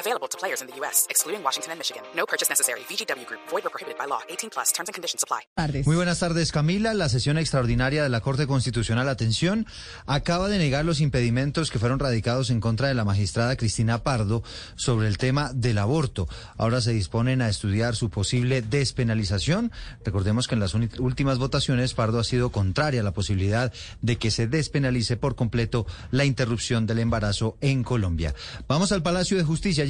Available to players in the U.S., excluding Washington and Michigan. No purchase necessary. VGW Group. Void or prohibited by law. 18 plus. Terms and conditions apply. Muy buenas tardes, Camila. La sesión extraordinaria de la Corte Constitucional, atención, acaba de negar los impedimentos que fueron radicados en contra de la magistrada Cristina Pardo sobre el tema del aborto. Ahora se disponen a estudiar su posible despenalización. Recordemos que en las últimas votaciones Pardo ha sido contraria a la posibilidad de que se despenalice por completo la interrupción del embarazo en Colombia. Vamos al Palacio de Justicia.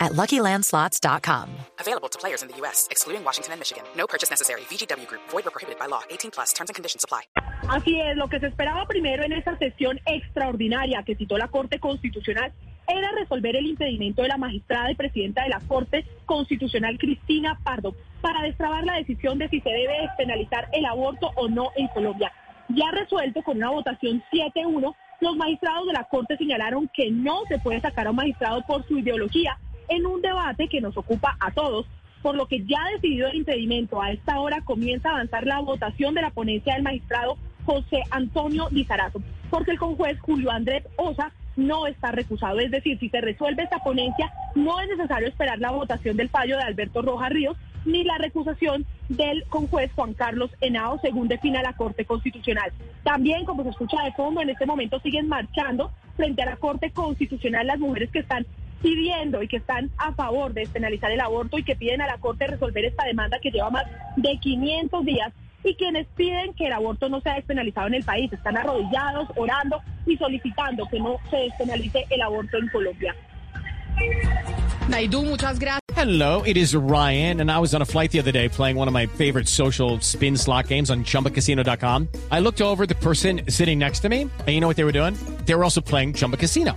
at LuckyLandSlots.com. Available to players in the U.S., excluding Washington and Michigan. No purchase necessary. VGW Group. Void or prohibited by law. 18 plus. Terms and conditions apply. Así es, lo que se esperaba primero en esta sesión extraordinaria que citó la Corte Constitucional era resolver el impedimento de la magistrada y presidenta de la Corte Constitucional, Cristina Pardo, para destrabar la decisión de si se debe despenalizar el aborto o no en Colombia. Ya resuelto con una votación 7-1, los magistrados de la Corte señalaron que no se puede sacar a un magistrado por su ideología en un debate que nos ocupa a todos, por lo que ya decidido el impedimento, a esta hora comienza a avanzar la votación de la ponencia del magistrado José Antonio Lizarazo, porque el conjuez Julio Andrés Osa no está recusado. Es decir, si se resuelve esta ponencia, no es necesario esperar la votación del fallo de Alberto Rojas Ríos ni la recusación del conjuez Juan Carlos Henao, según defina la Corte Constitucional. También, como se escucha de fondo, en este momento siguen marchando frente a la Corte Constitucional las mujeres que están pidiendo y que están a favor de despenalizar el aborto y que piden a la Corte resolver esta demanda que lleva más de 500 días y quienes piden que el aborto no sea despenalizado en el país. Están arrodillados, orando y solicitando que no se despenalice el aborto en Colombia. Naidu, muchas gracias. Hello, it is Ryan, and I was on a flight the other day playing one of my favorite social spin slot games on chumbacasino.com. I looked over the person sitting next to me, and you know what they were doing? They were also playing Chumba Casino.